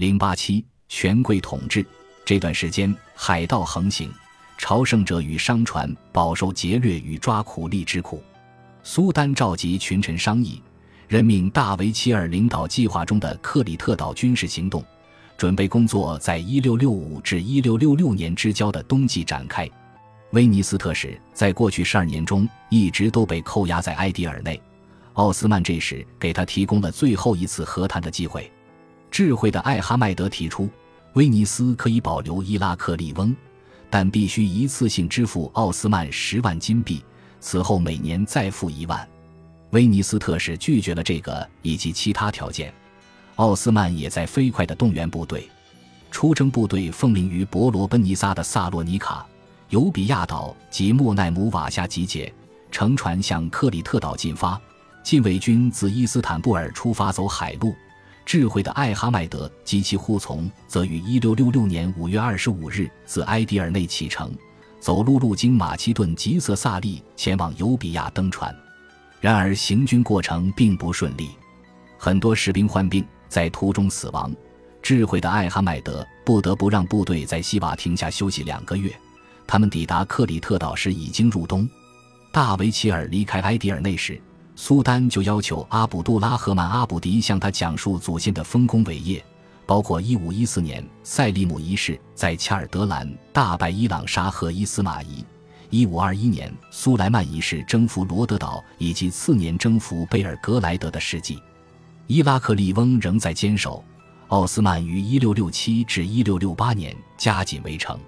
零八七权贵统治这段时间，海盗横行，朝圣者与商船饱受劫掠与抓苦力之苦。苏丹召集群臣商议，任命大维齐尔领导计划中的克里特岛军事行动，准备工作在一六六五至一六六六年之交的冬季展开。威尼斯特使在过去十二年中一直都被扣押在埃迪尔内，奥斯曼这时给他提供了最后一次和谈的机会。智慧的艾哈迈德提出，威尼斯可以保留伊拉克利翁，但必须一次性支付奥斯曼十万金币，此后每年再付一万。威尼斯特使拒绝了这个以及其他条件。奥斯曼也在飞快地动员部队，出征部队奉命于伯罗奔尼撒的萨洛尼卡、尤比亚岛及莫奈姆瓦夏集结，乘船向克里特岛进发。禁卫军自伊斯坦布尔出发，走海路。智慧的艾哈迈德及其护从则于1666年5月25日自埃迪尔内启程，走路路经马其顿吉色萨利，前往尤比亚登船。然而行军过程并不顺利，很多士兵患病，在途中死亡。智慧的艾哈迈德不得不让部队在西瓦停下休息两个月。他们抵达克里特岛时已经入冬。大维齐尔离开埃迪尔内时。苏丹就要求阿卜杜拉赫曼阿卜迪向他讲述祖先的丰功伟业，包括1514年赛利姆一世在恰尔德兰大败伊朗沙赫伊斯马仪，1521年苏莱曼一世征服罗德岛以及次年征服贝尔格莱德的事迹。伊拉克利翁仍在坚守，奥斯曼于1667至1668年加紧围城，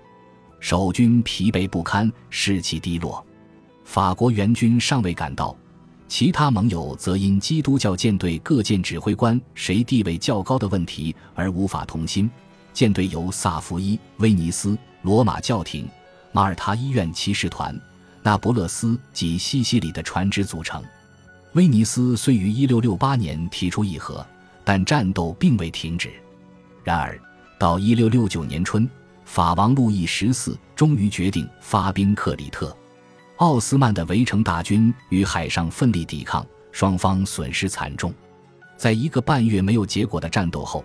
守军疲惫不堪，士气低落，法国援军尚未赶到。其他盟友则因基督教舰队各舰指挥官谁地位较高的问题而无法同心。舰队由萨福伊、威尼斯、罗马教廷、马耳他医院骑士团、那不勒斯及西西里的船只组成。威尼斯虽于1668年提出议和，但战斗并未停止。然而，到1669年春，法王路易十四终于决定发兵克里特。奥斯曼的围城大军与海上奋力抵抗，双方损失惨重。在一个半月没有结果的战斗后，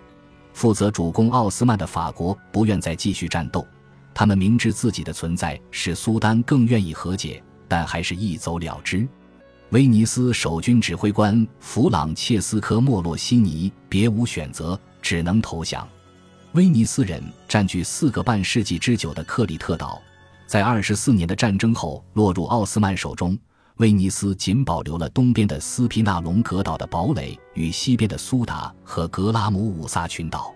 负责主攻奥斯曼的法国不愿再继续战斗。他们明知自己的存在使苏丹更愿意和解，但还是一走了之。威尼斯守军指挥官弗朗切斯科·莫洛西尼别无选择，只能投降。威尼斯人占据四个半世纪之久的克里特岛。在二十四年的战争后落入奥斯曼手中，威尼斯仅保留了东边的斯皮纳龙格岛的堡垒与西边的苏达和格拉姆五萨群岛。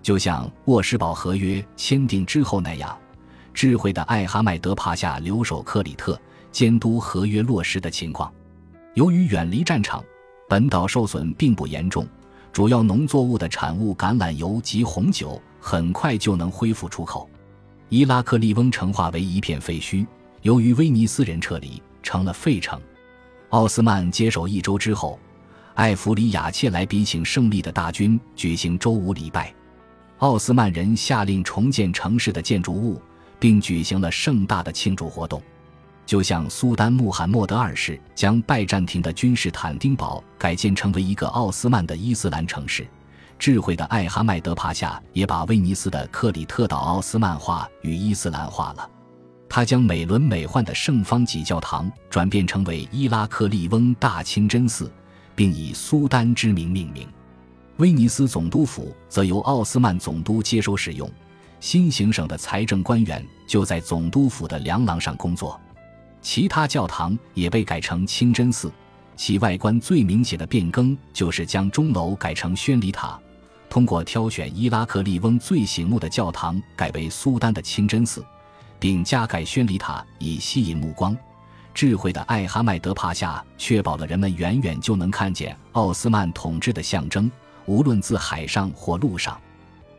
就像沃什堡合约签订之后那样，智慧的艾哈迈德帕夏留守克里特，监督合约落实的情况。由于远离战场，本岛受损并不严重，主要农作物的产物橄榄油及红酒很快就能恢复出口。伊拉克利翁城化为一片废墟，由于威尼斯人撤离，成了废城。奥斯曼接手一周之后，艾弗里亚切来比请胜利的大军举行周五礼拜。奥斯曼人下令重建城市的建筑物，并举行了盛大的庆祝活动，就像苏丹穆罕默德二世将拜占庭的君士坦丁堡改建成为一个奥斯曼的伊斯兰城市。智慧的艾哈迈德帕夏也把威尼斯的克里特岛奥斯曼化与伊斯兰化了。他将美轮美奂的圣方济教堂转变成为伊拉克利翁大清真寺，并以苏丹之名命名。威尼斯总督府则由奥斯曼总督接收使用，新行省的财政官员就在总督府的梁廊上工作。其他教堂也被改成清真寺。其外观最明显的变更就是将钟楼改成宣礼塔，通过挑选伊拉克利翁最醒目的教堂改为苏丹的清真寺，并加盖宣礼塔以吸引目光。智慧的艾哈迈德帕夏确保了人们远远就能看见奥斯曼统治的象征，无论自海上或陆上。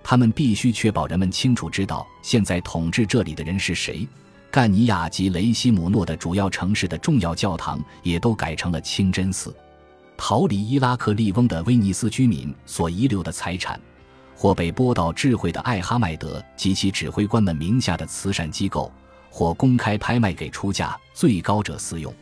他们必须确保人们清楚知道现在统治这里的人是谁。干尼亚及雷西姆诺的主要城市的重要教堂也都改成了清真寺。逃离伊拉克利翁的威尼斯居民所遗留的财产，或被拨到智慧的艾哈迈德及其指挥官们名下的慈善机构，或公开拍卖给出价最高者私用。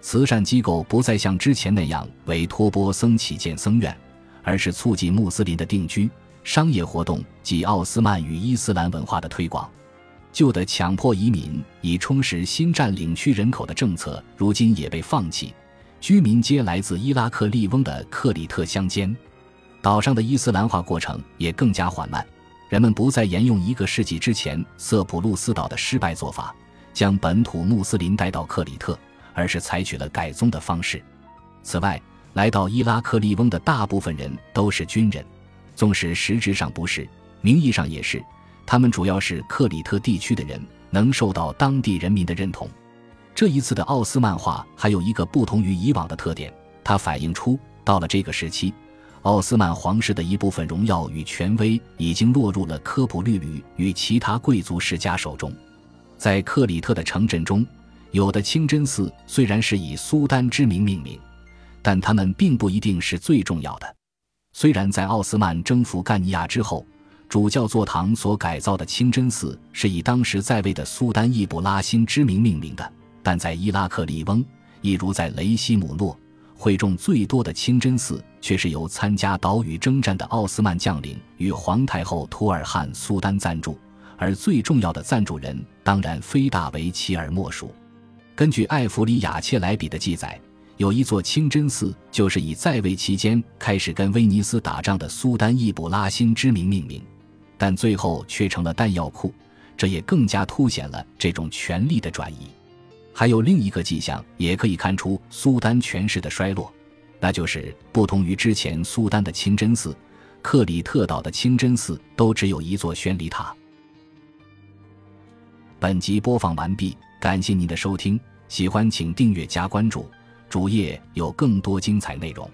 慈善机构不再像之前那样委托波僧起建僧院，而是促进穆斯林的定居。商业活动及奥斯曼与伊斯兰文化的推广。旧的强迫移民以充实新占领区人口的政策，如今也被放弃。居民皆来自伊拉克利翁的克里特乡间。岛上的伊斯兰化过程也更加缓慢，人们不再沿用一个世纪之前色普路斯岛的失败做法，将本土穆斯林带到克里特，而是采取了改宗的方式。此外，来到伊拉克利翁的大部分人都是军人，纵使实质上不是，名义上也是。他们主要是克里特地区的人，能受到当地人民的认同。这一次的奥斯曼化还有一个不同于以往的特点，它反映出到了这个时期，奥斯曼皇室的一部分荣耀与权威已经落入了科普律吕与其他贵族世家手中。在克里特的城镇中，有的清真寺虽然是以苏丹之名命名，但他们并不一定是最重要的。虽然在奥斯曼征服干尼亚之后，主教座堂所改造的清真寺是以当时在位的苏丹易卜拉欣之名命名的，但在伊拉克里翁，一如在雷西姆诺，会众最多的清真寺却是由参加岛屿征战的奥斯曼将领与皇太后图尔汉苏丹赞助，而最重要的赞助人当然非大维齐尔莫属。根据艾弗里亚切莱比的记载，有一座清真寺就是以在位期间开始跟威尼斯打仗的苏丹易卜拉欣之名命名。但最后却成了弹药库，这也更加凸显了这种权力的转移。还有另一个迹象，也可以看出苏丹权势的衰落，那就是不同于之前苏丹的清真寺，克里特岛的清真寺都只有一座宣礼塔。本集播放完毕，感谢您的收听，喜欢请订阅加关注，主页有更多精彩内容。